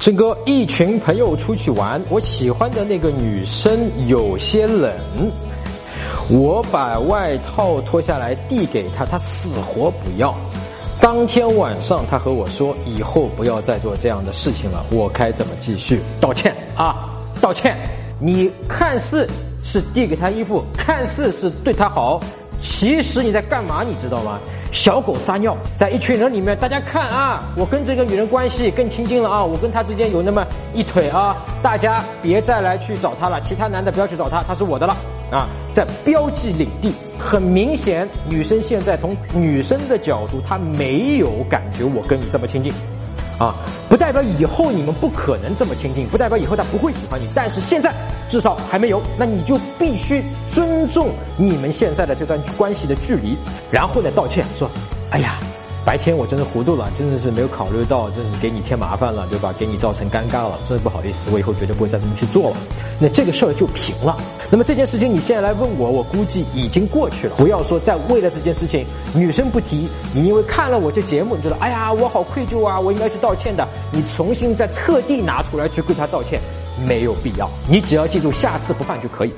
郑哥，一群朋友出去玩，我喜欢的那个女生有些冷，我把外套脱下来递给她，她死活不要。当天晚上，她和我说以后不要再做这样的事情了。我该怎么继续？道歉啊，道歉！你看似是递给她衣服，看似是对她好。其实你在干嘛？你知道吗？小狗撒尿，在一群人里面，大家看啊，我跟这个女人关系更亲近了啊，我跟她之间有那么一腿啊，大家别再来去找她了，其他男的不要去找她，她是我的了啊，在标记领地。很明显，女生现在从女生的角度，她没有感觉我跟你这么亲近。啊，不代表以后你们不可能这么亲近，不代表以后他不会喜欢你，但是现在至少还没有，那你就必须尊重你们现在的这段关系的距离，然后呢道歉说，哎呀。白天我真的糊涂了，真的是没有考虑到，真是给你添麻烦了，对吧？给你造成尴尬了，真的不好意思，我以后绝对不会再这么去做了。那这个事儿就平了。那么这件事情你现在来问我，我估计已经过去了。不要说再为了这件事情，女生不提，你因为看了我这节目，你觉得哎呀，我好愧疚啊，我应该去道歉的，你重新再特地拿出来去跟她道歉，没有必要。你只要记住，下次不犯就可以。